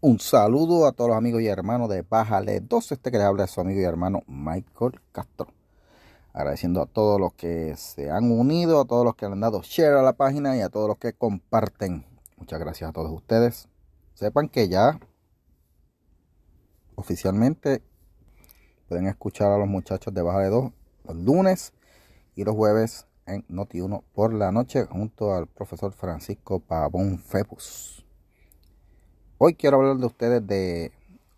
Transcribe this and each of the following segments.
Un saludo a todos los amigos y hermanos de Bájale 2. Este que le habla es su amigo y hermano Michael Castro. Agradeciendo a todos los que se han unido, a todos los que han dado share a la página y a todos los que comparten. Muchas gracias a todos ustedes. Sepan que ya oficialmente pueden escuchar a los muchachos de Bájale 2 los lunes y los jueves en Noti1 por la noche junto al profesor Francisco Pavón Febus. Hoy quiero hablar de ustedes de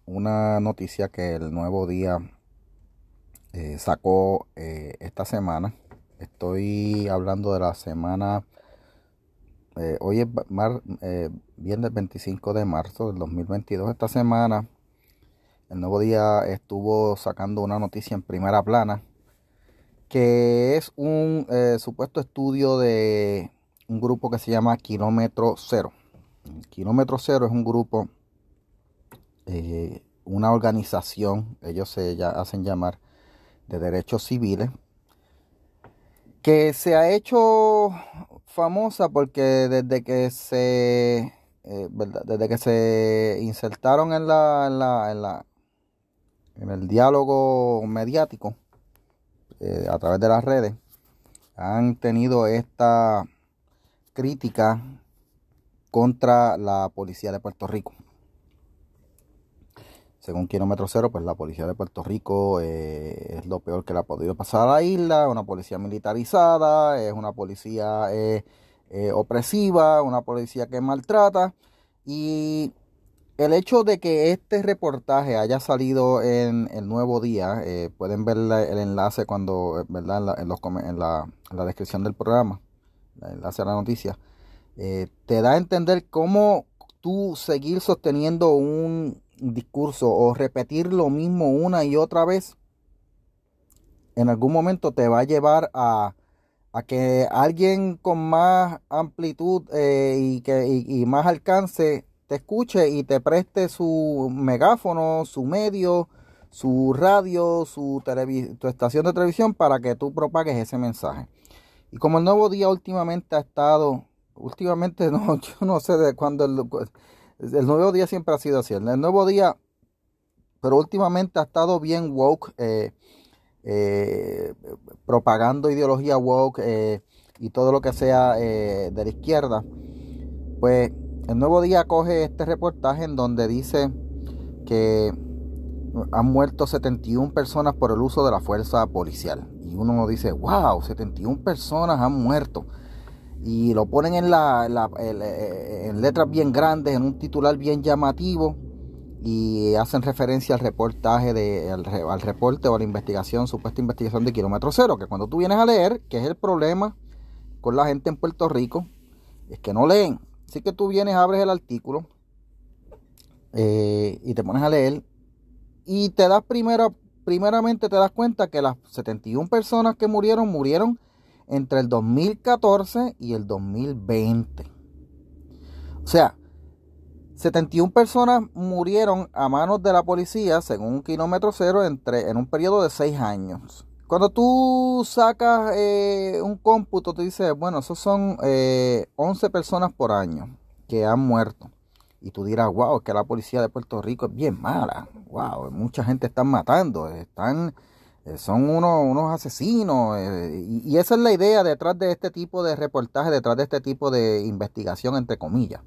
una noticia que el nuevo día eh, sacó eh, esta semana. Estoy hablando de la semana, eh, hoy es mar, viernes 25 de marzo del 2022. Esta semana el nuevo día estuvo sacando una noticia en primera plana que es un supuesto estudio de un grupo que se llama Kilómetro Cero. Kilómetro Cero es un grupo, eh, una organización, ellos se ya hacen llamar de derechos civiles, que se ha hecho famosa porque desde que se eh, desde que se insertaron en la, en la en el diálogo mediático eh, a través de las redes han tenido esta crítica contra la policía de Puerto Rico. Según Kilómetro Cero, pues la policía de Puerto Rico eh, es lo peor que le ha podido pasar a la isla, una policía militarizada, es una policía eh, opresiva, una policía que maltrata y el hecho de que este reportaje haya salido en el nuevo día, pueden ver el enlace cuando, ¿verdad? En, los, en, la, la descripción del programa, el enlace a la noticia. Eh, te da a entender cómo tú seguir sosteniendo un discurso o repetir lo mismo una y otra vez, en algún momento te va a llevar a, que alguien con más amplitud eh, y, que, y, más alcance te escuche y te preste su megáfono, su medio, su radio, su, tu estación de televisión para que tú propagues ese mensaje. Y como el nuevo día últimamente ha estado últimamente no, yo no sé de cuándo el, nuevo día siempre ha sido así. El, nuevo día, pero últimamente ha estado bien woke, eh, eh, propagando ideología woke eh, y todo lo que sea de la izquierda. Pues el nuevo día coge este reportaje en donde dice que han muerto 71 personas por el uso de la fuerza policial. Y uno dice, wow, 71 personas han muerto y lo ponen en, la, eh, en letras bien grandes, en un titular bien llamativo y hacen referencia al reportaje de al, reporte o a la investigación, supuesta investigación de kilómetro cero, que cuando tú vienes a leer, que es el problema con la gente en Puerto Rico, es que no leen. Así que tú vienes, abres el artículo eh, y te pones a leer y te das primero, primeramente te das cuenta que las 71 personas que murieron, murieron entre el 2014 y el 2020. O sea, 71 personas murieron a manos de la policía, según un kilómetro cero, entre, en un periodo de 6 años. Cuando tú sacas eh, un cómputo, te dices, bueno, esos son 11 eh, personas por año que han muerto. Y tú dirás, wow, que la policía de Puerto Rico es bien mala. Wow, mucha gente están matando, están eh, son unos, unos asesinos. Eh, y, esa es la idea detrás de este tipo de reportaje, detrás de este tipo de investigación, entre comillas.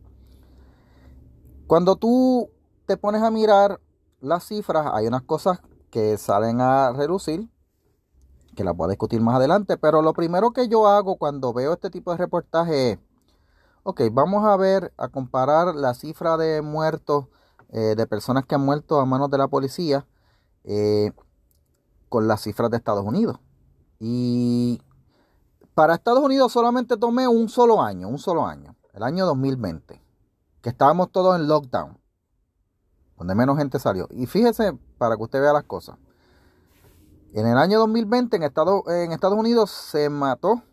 Cuando tú te pones a mirar las cifras, hay unas cosas que salen a relucir, que las voy a discutir más adelante, pero lo primero que yo hago cuando veo este tipo de reportaje es, ok, vamos a ver, a comparar la cifra de muertos, eh, de personas que han muerto a manos de la policía, con las cifras de Estados Unidos. Y para Estados Unidos solamente tomé un solo año, un solo año, el año 2020, que estábamos todos en lockdown, donde menos gente salió. Y fíjese, para que usted vea las cosas, en el año 2020 en Estados, en Estados Unidos se mató,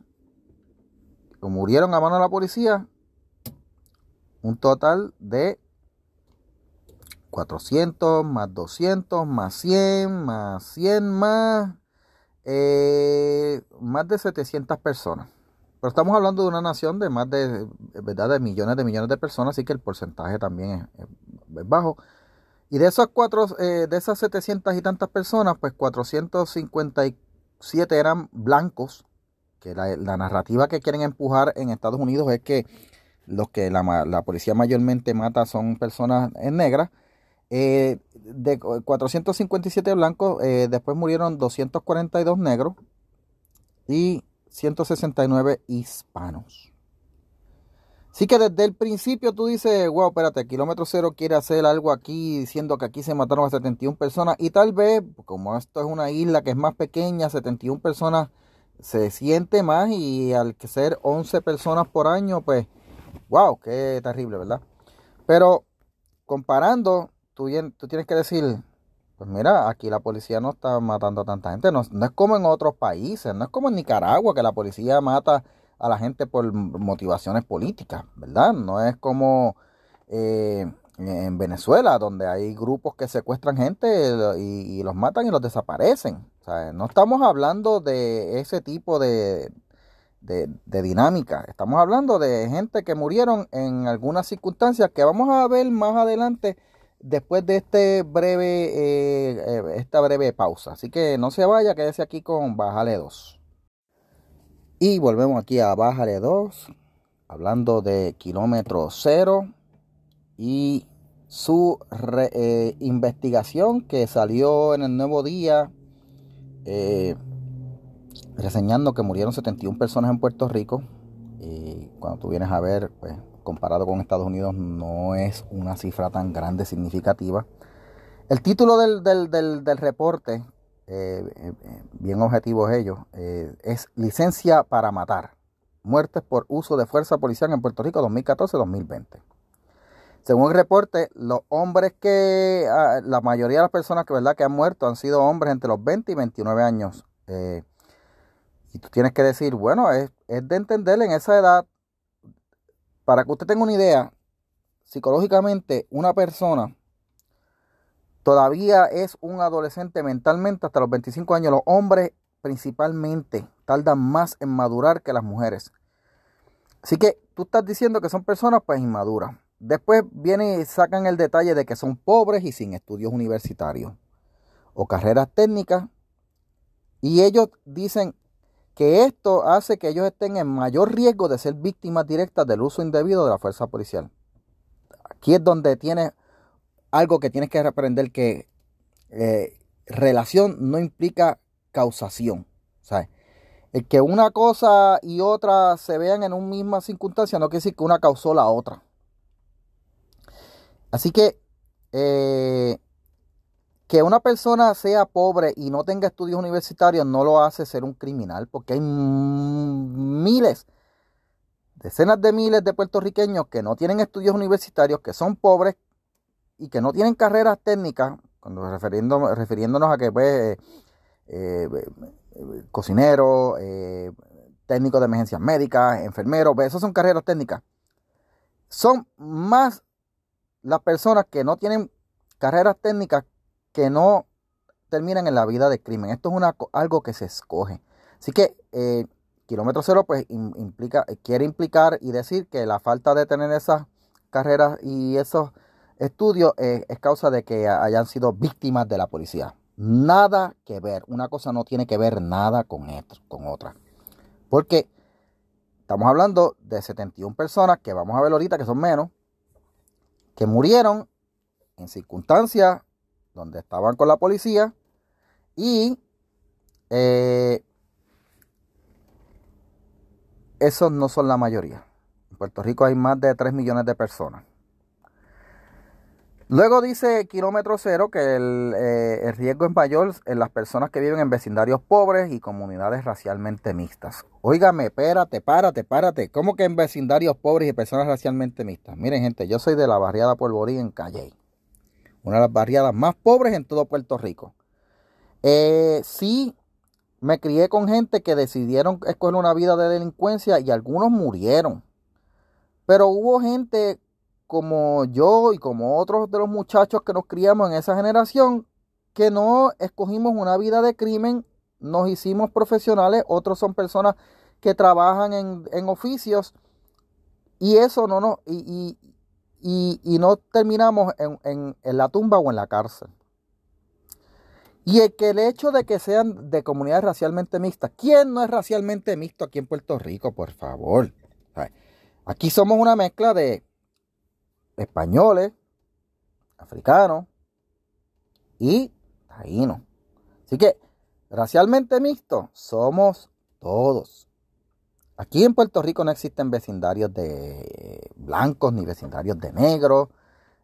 o murieron a mano de la policía, un total de 400 más 200 más 100 más 100 más eh, más de 700 personas Pero estamos hablando de una nación de más de, ¿verdad? de millones de millones de personas, así que el porcentaje también es, bajo. Y de esas cuatro, eh, de esas 700 y tantas personas, pues 457 eran blancos, que la, narrativa que quieren empujar en Estados Unidos es que los que la, policía mayormente mata son personas negras. Eh, de 457 blancos, eh, después murieron 242 negros y 169 hispanos. Así que desde el principio tú dices, wow, espérate, kilómetro cero quiere hacer algo aquí diciendo que aquí se mataron a 71 personas y tal vez, como esto es una isla que es más pequeña, 71 personas se siente más y al ser 11 personas por año, pues, wow, qué terrible, ¿verdad? Pero comparando, tú tienes que decir, pues mira, aquí la policía no está matando a tanta gente. No, es como en otros países, no es como en Nicaragua que la policía mata a la gente por motivaciones políticas, ¿verdad? No es como eh, en Venezuela, donde hay grupos que secuestran gente y, los matan y los desaparecen. O no estamos hablando de ese tipo de, de, dinámica. Estamos hablando de gente que murieron en algunas circunstancias que vamos a ver más adelante después de este breve, eh, eh, esta breve pausa. Así que no se vaya, quédese aquí con Bájale 2. Y volvemos aquí a Bájale 2, hablando de kilómetro cero y su eh, investigación que salió en el nuevo día, reseñando que murieron 71 personas en Puerto Rico. Y cuando tú vienes a ver, pues comparado con Estados Unidos no es una cifra tan grande, significativa. El título del, reporte, eh, eh, bien objetivo es ello, eh, es Licencia para Matar. Muertes por uso de fuerza policial en Puerto Rico 2014-2020. Según el reporte, los hombres que, ah, la mayoría de las personas que, ¿verdad? que han muerto han sido hombres entre los 20 y 29 años. y tú tienes que decir, bueno, es, es de entender en esa edad para que usted tenga una idea, psicológicamente una persona todavía es un adolescente mentalmente hasta los 25 años. Los hombres principalmente tardan más en madurar que las mujeres. Así que tú estás diciendo que son personas pues inmaduras. Después vienen y sacan el detalle de que son pobres y sin estudios universitarios o carreras técnicas. Y ellos dicen, que esto hace que ellos estén en mayor riesgo de ser víctimas directas del uso indebido de la fuerza policial. Aquí es donde tiene algo que tienes que aprender que eh, relación no implica causación. ¿sabes? El que una cosa y otra se vean en una misma circunstancia no quiere decir que una causó la otra. Así que eh, que una persona sea pobre y no tenga estudios universitarios no lo hace ser un criminal, porque hay miles, decenas de miles de puertorriqueños que no tienen estudios universitarios, que son pobres y que no tienen carreras técnicas, cuando refiriendo, refiriéndonos a que pues, eh, eh, cocinero, eh, técnico de emergencias médicas, enfermero, pues, esas son carreras técnicas. Son más las personas que no tienen carreras técnicas que no terminan en la vida de crimen. Esto es una, algo que se escoge. Así que eh, kilómetro cero pues implica, quiere implicar y decir que la falta de tener esas carreras y esos estudios eh, es causa de que hayan sido víctimas de la policía. Nada que ver. Una cosa no tiene que ver nada con, esto, con otra. Porque estamos hablando de 71 personas que vamos a ver ahorita que son menos, que murieron en circunstancias donde estaban con la policía y eh, esos no son la mayoría. En Puerto Rico hay más de 3 millones de personas. Luego dice kilómetro cero que el, eh, el, riesgo es mayor en las personas que viven en vecindarios pobres y comunidades racialmente mixtas. Óigame, espérate, párate, párate. ¿Cómo que en vecindarios pobres y personas racialmente mixtas? Miren, gente, yo soy de la barriada Polvorí en Calle una de las barriadas más pobres en todo Puerto Rico. Eh, sí, me crié con gente que decidieron escoger una vida de delincuencia y algunos murieron. Pero hubo gente como yo y como otros de los muchachos que nos criamos en esa generación que no escogimos una vida de crimen, nos hicimos profesionales, otros son personas que trabajan en, oficios y eso no, no, y, y, no terminamos en, en, la tumba o en la cárcel. Y el que el hecho de que sean de comunidades racialmente mixtas, ¿quién no es racialmente mixto aquí en Puerto Rico, por favor? Aquí somos una mezcla de españoles, africanos y taínos. Así que racialmente mixto somos todos. Aquí en Puerto Rico no existen vecindarios de blancos, ni vecindarios de negros,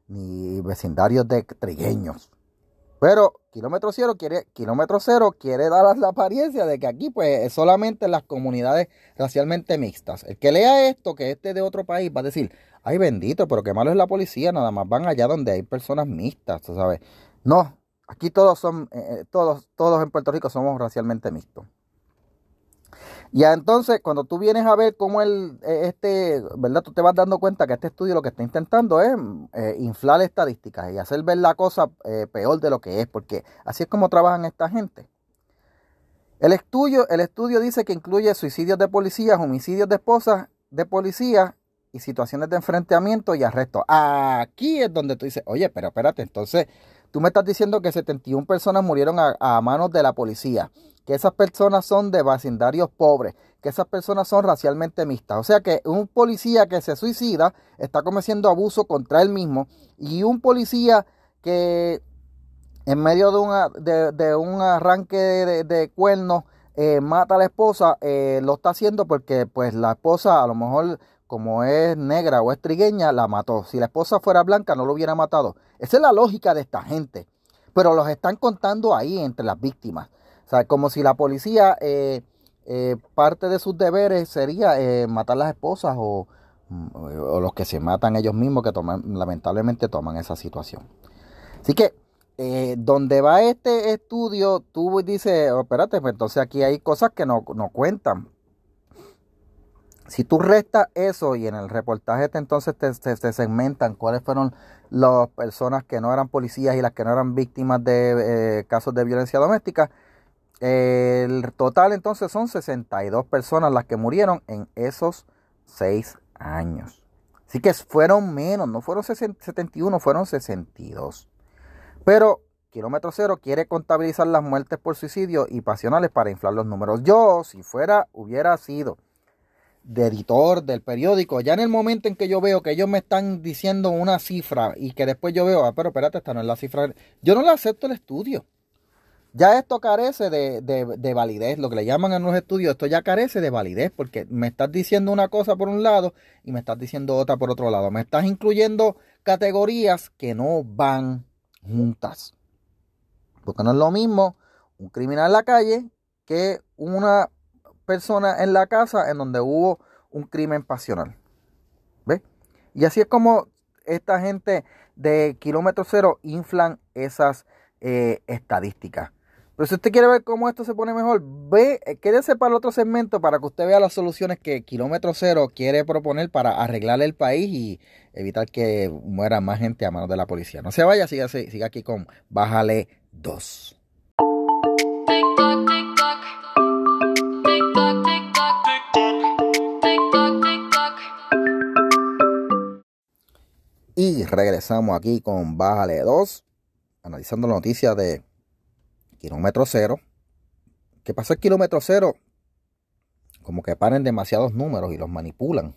ni vecindarios de trigueños. Pero kilómetro cero quiere, kilómetro cero quiere dar la apariencia de que aquí pues es solamente las comunidades racialmente mixtas. El que lea esto, que este de otro país, va a decir, ay bendito, pero qué malo es la policía, nada más van allá donde hay personas mixtas, ¿sabes? No, aquí todos son, eh, eh, todos, todos en Puerto Rico somos racialmente mixtos. Ya entonces, cuando tú vienes a ver cómo el, e, este, ¿verdad? Tú te vas dando cuenta que este estudio lo que está intentando es eh, inflar estadísticas y hacer ver la cosa eh, peor de lo que es, porque así es como trabajan esta gente. El estudio, el estudio dice que incluye suicidios de policías, homicidios de esposas de policías y situaciones de enfrentamiento y arresto. Aquí es donde tú dices, oye, pero espérate, entonces tú me estás diciendo que 71 personas murieron a manos de la policía que esas personas son de vecindarios pobres, que esas personas son racialmente mixtas. O sea que un policía que se suicida está cometiendo abuso contra él mismo y un policía que en medio de, un arranque de, cuernos eh, mata a la esposa, eh, lo está haciendo porque pues la esposa a lo mejor como es negra o es trigueña, la mató. Si la esposa fuera blanca no lo hubiera matado. Esa es la lógica de esta gente. Pero los están contando ahí entre las víctimas. O sea, como si la policía, eh, eh, parte de sus deberes sería eh, matar las esposas o, o, los que se matan ellos mismos, que toman, lamentablemente toman esa situación. Así que, donde va este estudio, tú dices, oh, espérate, pues entonces aquí hay cosas que no, no cuentan. Si tú restas eso y en el reportaje te, entonces te, te, segmentan cuáles fueron las personas que no eran policías y las que no eran víctimas de casos de violencia doméstica, el total entonces son 62 personas las que murieron en esos 6 años. Así que fueron menos, no fueron 71, fueron 62. Pero Kilómetro Cero quiere contabilizar las muertes por suicidio y pasionales para inflar los números. Yo, si fuera, hubiera sido de editor del periódico, ya en el momento en que yo veo que ellos me están diciendo una cifra y que después yo veo, ah, pero espérate, esta no es la cifra, yo no le acepto el estudio. Ya esto carece de, validez, lo que le llaman en los estudios, esto ya carece de validez porque me estás diciendo una cosa por un lado y me estás diciendo otra por otro lado. Me estás incluyendo categorías que no van juntas. Porque no es lo mismo un criminal en la calle que una persona en la casa en donde hubo un crimen pasional. ¿Ves? Y así es como esta gente de kilómetro cero inflan esas eh, estadísticas. Pero si usted quiere ver cómo esto se pone mejor, ve, eh, quédese para el otro segmento para que usted vea las soluciones que Kilómetro Cero quiere proponer para arreglar el país y evitar que muera más gente a manos de la policía. No se vaya, siga, siga aquí con Bájale 2. Y regresamos aquí con Bájale 2, analizando la noticia de kilómetro cero. ¿Qué pasa el kilómetro cero? Como que paren demasiados números y los manipulan.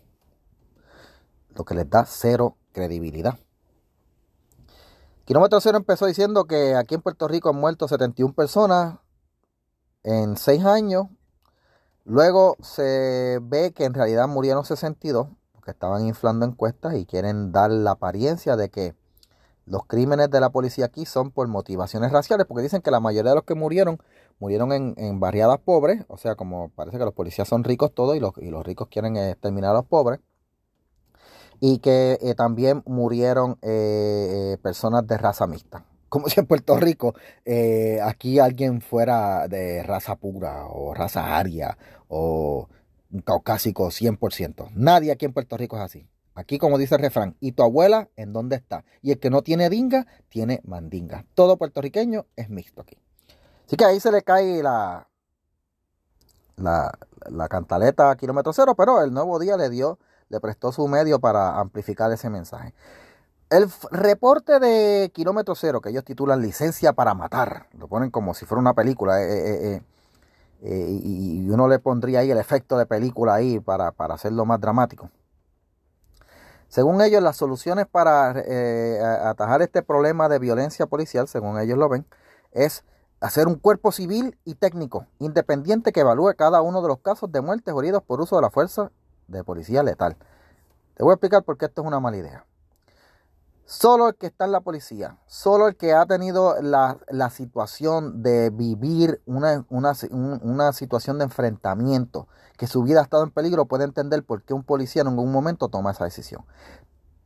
Lo que les da cero credibilidad. Kilómetro cero empezó diciendo que aquí en Puerto Rico han muerto 71 personas en 6 años. Luego se ve que en realidad murieron 62 estaban inflando encuestas y quieren dar la apariencia de que los crímenes de la policía aquí son por motivaciones raciales, porque dicen que la mayoría de los que murieron murieron en, barriadas pobres, o sea, como parece que los policías son ricos todos y los, y los ricos quieren exterminar a los pobres, y que eh, también murieron eh, eh, personas de raza mixta. Como si en Puerto Rico aquí alguien fuera de raza pura o raza aria o un caucásico 100%. Nadie aquí en Puerto Rico es así. Aquí, como dice el refrán, ¿y tu abuela en dónde está? Y el que no tiene dinga, tiene mandinga. Todo puertorriqueño es mixto aquí. Así que ahí se le cae la, la, la cantaleta a kilómetro cero, pero el nuevo día le dio, le prestó su medio para amplificar ese mensaje. El reporte de kilómetro cero, que ellos titulan licencia para matar, lo ponen como si fuera una película, eh, eh, eh, y uno le pondría ahí el efecto de película ahí para, para hacerlo más dramático. Según ellos, las soluciones para atajar este problema de violencia policial, según ellos lo ven, es hacer un cuerpo civil y técnico independiente que evalúe cada uno de los casos de muertes o heridos por uso de la fuerza de policía letal. Te voy a explicar por qué esto es una mala idea. Solo el que está en la policía, solo el que ha tenido la, situación de vivir una, una, situación de enfrentamiento, que su vida ha estado en peligro, puede entender por qué un policía en algún momento toma esa decisión.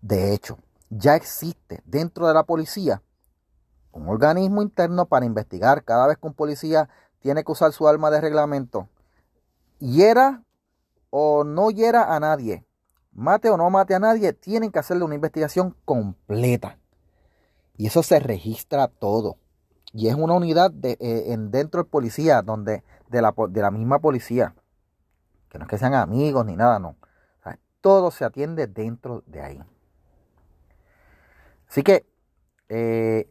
De hecho, ya existe dentro de la policía un organismo interno para investigar cada vez que un policía tiene que usar su arma de reglamento, hiera o no hiera a nadie, mate o no mate a nadie, tienen que hacerle una investigación completa. Y eso se registra todo. Y es una unidad eh, en, dentro del policía, donde, de, la, de la misma policía. Que no es que sean amigos ni nada, no. todo se atiende dentro de ahí. Así que eh,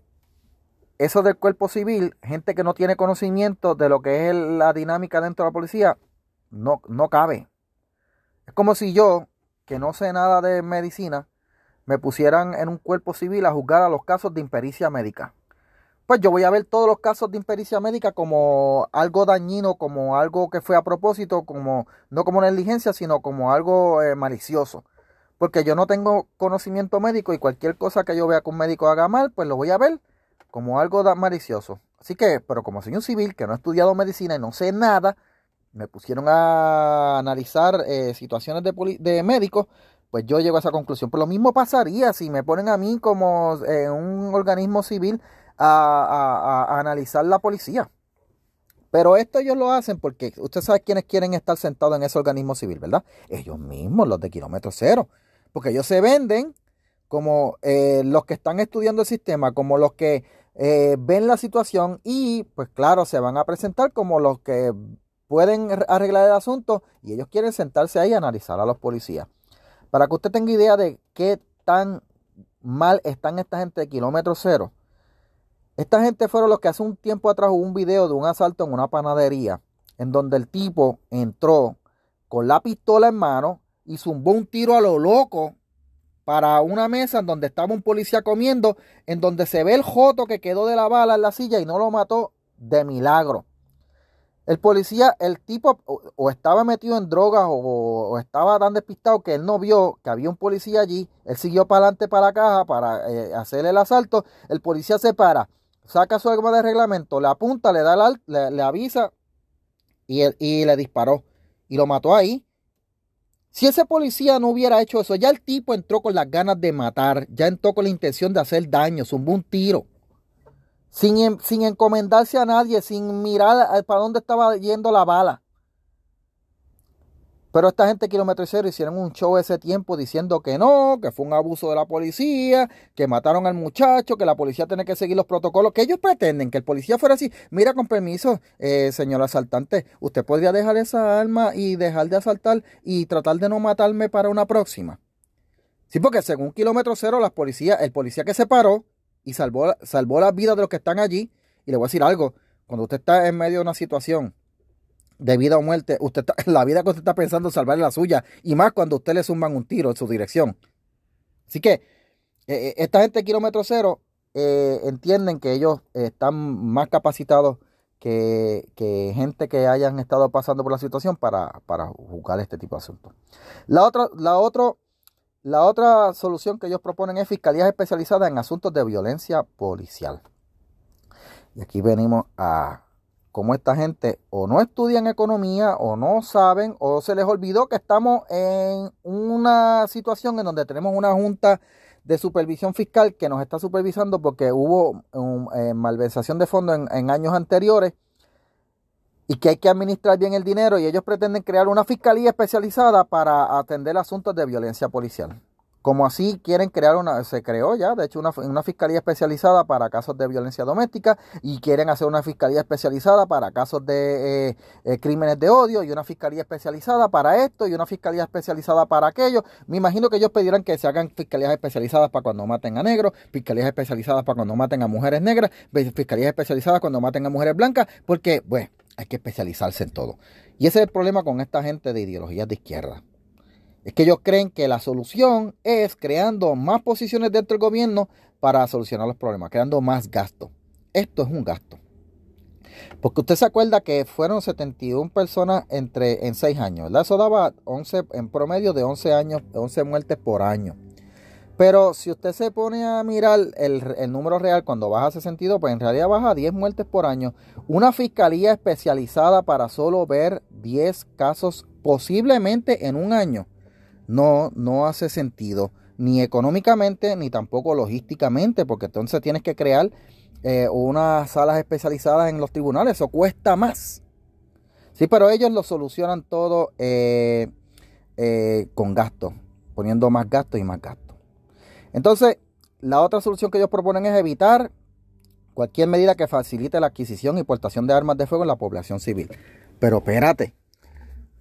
eso del cuerpo civil, gente que no tiene conocimiento de lo que es la dinámica dentro de la policía, no, no cabe. Es como si yo, que no sé nada de medicina, me pusieran en un cuerpo civil a juzgar a los casos de impericia médica. Pues yo voy a ver todos los casos de impericia médica como algo dañino, como algo que fue a propósito, como no como negligencia, sino como algo eh, malicioso. Porque yo no tengo conocimiento médico y cualquier cosa que yo vea que un médico haga mal, pues lo voy a ver como algo malicioso. Así que, pero como soy un civil que no he estudiado medicina y no sé nada, me pusieron a analizar eh, situaciones de, de médicos, pues yo llego a esa conclusión. Pero lo mismo pasaría si me ponen a mí como eh, un organismo civil a, a, analizar la policía. Pero esto ellos lo hacen porque usted sabe quiénes quieren estar sentados en ese organismo civil, ¿verdad? Ellos mismos, los de kilómetro cero. Porque ellos se venden como eh, los que están estudiando el sistema, como los que ven la situación y pues claro, se van a presentar como los que pueden arreglar el asunto y ellos quieren sentarse ahí a analizar a los policías. Para que usted tenga idea de qué tan mal están esta gente de kilómetro cero. Esta gente fueron los que hace un tiempo atrás hubo un video de un asalto en una panadería en donde el tipo entró con la pistola en mano y zumbó un tiro a lo loco para una mesa en donde estaba un policía comiendo, en donde se ve el joto que quedó de la bala en la silla y no lo mató de milagro. El policía, el tipo o, estaba metido en drogas o, estaba tan despistado que él no vio que había un policía allí. Él siguió para adelante para la caja para eh, hacer el asalto. El policía se para, saca su arma de reglamento, le apunta, le da le, avisa y, y le disparó. Y lo mató ahí. Si ese policía no hubiera hecho eso, ya el tipo entró con las ganas de matar, ya entró con la intención de hacer daño, zumbó un tiro. Sin, sin encomendarse a nadie, sin mirar para dónde estaba yendo la bala. Pero esta gente kilómetro cero hicieron un show ese tiempo diciendo que no, que fue un abuso de la policía, que mataron al muchacho, que la policía tiene que seguir los protocolos, que ellos pretenden que el policía fuera así. Mira, con permiso, eh, señor asaltante, usted podría dejar esa arma y dejar de asaltar y tratar de no matarme para una próxima. Sí, porque según kilómetro cero, las policías, el policía que se paró y salvó, salvó las vidas de los que están allí, y le voy a decir algo, cuando usted está en medio de una situación de vida o muerte, usted la vida que usted está pensando salvar la suya, y más cuando usted le suman un tiro en su dirección. Así que eh, eh, esta gente de kilómetro cero eh, entienden que ellos están más capacitados que, gente que hayan estado pasando por la situación para, para juzgar este tipo de asuntos. La otra, la, otro, la otra solución que ellos proponen es fiscalías especializadas en asuntos de violencia policial. Y aquí venimos a, como esta gente o no estudian economía o no saben o se les olvidó que estamos en una situación en donde tenemos una junta de supervisión fiscal que nos está supervisando porque hubo eh, malversación de fondos en, años anteriores y que hay que administrar bien el dinero y ellos pretenden crear una fiscalía especializada para atender asuntos de violencia policial. Como así quieren crear una, se creó ya, de hecho, una, una, fiscalía especializada para casos de violencia doméstica y quieren hacer una fiscalía especializada para casos de eh, eh, crímenes de odio y una fiscalía especializada para esto y una fiscalía especializada para aquello. Me imagino que ellos pedirán que se hagan fiscalías especializadas para cuando maten a negros, fiscalías especializadas para cuando maten a mujeres negras, fiscalías especializadas cuando maten a mujeres blancas, porque, pues, hay que especializarse en todo. Y ese es el problema con esta gente de ideologías de izquierda es que ellos creen que la solución es creando más posiciones dentro del gobierno para solucionar los problemas, creando más gasto. Esto es un gasto. Porque usted se acuerda que fueron 71 personas entre, en 6 años, ¿verdad? Eso daba 11, en promedio de 11 años, 11 muertes por año. Pero si usted se pone a mirar el, el, número real cuando baja a 62, pues en realidad baja 10 muertes por año. Una fiscalía especializada para solo ver 10 casos posiblemente en un año no, no hace sentido, ni económicamente, ni tampoco logísticamente, porque entonces tienes que crear eh, unas salas especializadas en los tribunales, eso cuesta más. Sí, pero ellos lo solucionan todo eh, eh, con gastos, poniendo más gastos y más gastos. Entonces, la otra solución que ellos proponen es evitar cualquier medida que facilite la adquisición y portación de armas de fuego en la población civil. Pero espérate,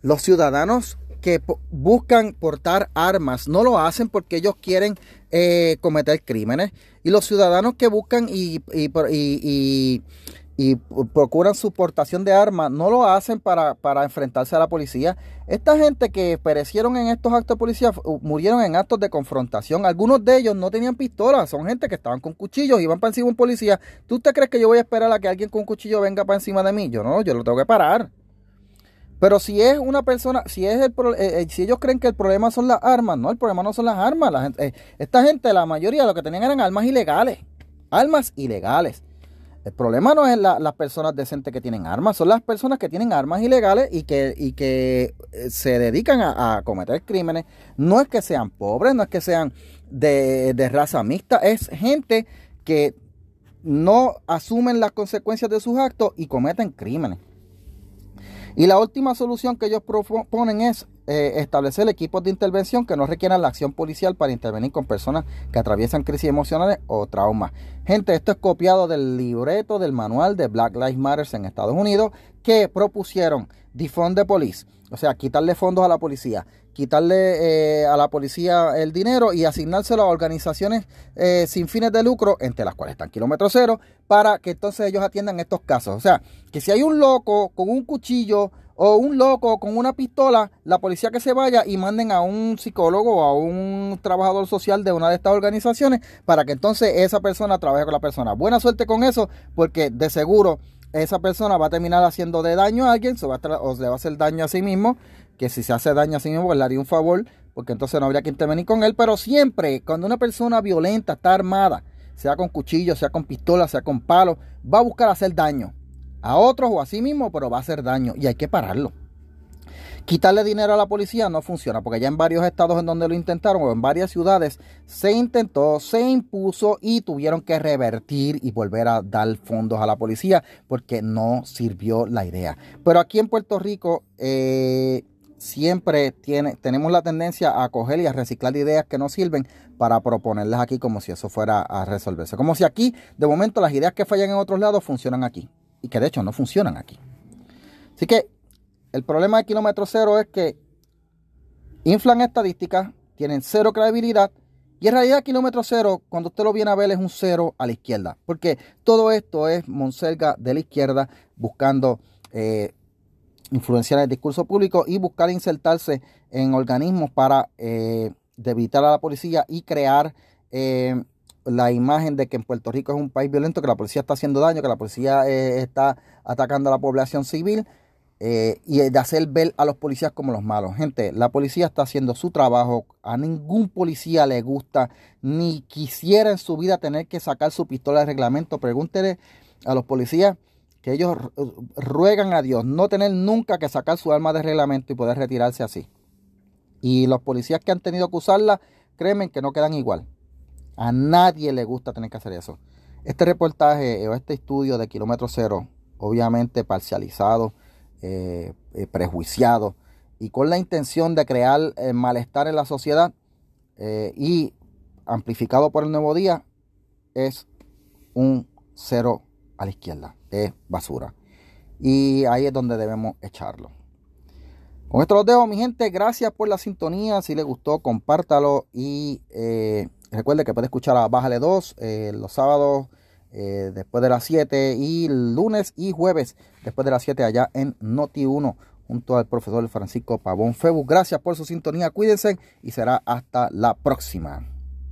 los ciudadanos que buscan portar armas no lo hacen porque ellos quieren eh, cometer crímenes. Y los ciudadanos que buscan y, y, y, procuran su portación de armas no lo hacen para, para, enfrentarse a la policía. Esta gente que perecieron en estos actos de policía murieron en actos de confrontación. Algunos de ellos no tenían pistolas, son gente que estaban con cuchillos y van para encima de un policía. ¿Tú te crees que yo voy a esperar a que alguien con cuchillo venga para encima de mí? Yo no, yo lo tengo que parar. Pero si es una persona, si es el, eh, eh, si ellos creen que el problema son las armas, no, el problema no son las armas. La gente, eh, esta gente, la mayoría, lo que tenían eran armas ilegales. Armas ilegales. El problema no es las personas decentes que tienen armas, son las personas que tienen armas ilegales y que, y que se dedican a, cometer crímenes. No es que sean pobres, no es que sean de, de raza mixta, es gente que no asumen las consecuencias de sus actos y cometen crímenes. Y la última solución que ellos proponen es eh, establecer equipos de intervención que no requieran la acción policial para intervenir con personas que atraviesan crisis emocionales o traumas. Gente, esto es copiado del libreto del manual de Black Lives Matter en Estados Unidos que propusieron defund the police, o sea, quitarle fondos a la policía, quitarle eh, a la policía el dinero y asignárselo a organizaciones eh, sin fines de lucro, entre las cuales están kilómetro cero, para que entonces ellos atiendan estos casos. O sea, que si hay un loco con un cuchillo o un loco con una pistola, la policía que se vaya y manden a un psicólogo o a un trabajador social de una de estas organizaciones para que entonces esa persona trabaje con la persona. Buena suerte con eso, porque de seguro esa persona va a terminar haciendo de daño a alguien, va o le va a hacer daño a sí mismo, que si se hace daño a sí mismo, pues le haría un favor, porque entonces no habría que intervenir con él. Pero siempre, cuando una persona violenta está armada, sea con cuchillo, sea con pistola, sea con palo, va a buscar hacer daño a otros o a sí mismo, pero va a hacer daño y hay que pararlo. Quitarle dinero a la policía no funciona, porque ya en varios estados en donde lo intentaron, o en varias ciudades, se intentó, se impuso y tuvieron que revertir y volver a dar fondos a la policía, porque no sirvió la idea. Pero aquí en Puerto Rico, eh, siempre tiene, tenemos la tendencia a coger y a reciclar ideas que no sirven para proponerlas aquí como si eso fuera a resolverse. Como si aquí, de momento, las ideas que fallan en otros lados funcionan aquí y que de hecho no funcionan aquí. Así que el problema de kilómetro cero es que inflan estadísticas, tienen cero credibilidad y en realidad kilómetro cero, cuando usted lo viene a ver, es un cero a la izquierda. Porque todo esto es Monselga de la izquierda buscando eh, influenciar el discurso público y buscar insertarse en organismos para eh, debilitar a la policía y crear eh, la imagen de que en Puerto Rico es un país violento, que la policía está haciendo daño, que la policía eh, está atacando a la población civil eh, y de hacer ver a los policías como los malos. Gente, la policía está haciendo su trabajo, a ningún policía le gusta, ni quisiera en su vida tener que sacar su pistola de reglamento. Pregúntele a los policías que ellos ruegan a Dios no tener nunca que sacar su arma de reglamento y poder retirarse así. Y los policías que han tenido que usarla, créeme que no quedan igual. A nadie le gusta tener que hacer eso. Este reportaje o este estudio de kilómetro cero, obviamente parcializado, eh, eh, prejuiciado y con la intención de crear eh, malestar en la sociedad, eh, y amplificado por el nuevo día es un cero a la izquierda, es basura. Y ahí es donde debemos echarlo. Con esto los dejo, mi gente. Gracias por la sintonía. Si les gustó, compártalo. Y eh, recuerde que puede escuchar a Bájale 2 eh, los sábados eh, después de las 7 y lunes y jueves después de las 7 allá en Noti 1 junto al profesor Francisco Pavón Febu. Gracias por su sintonía. Cuídense y será hasta la próxima.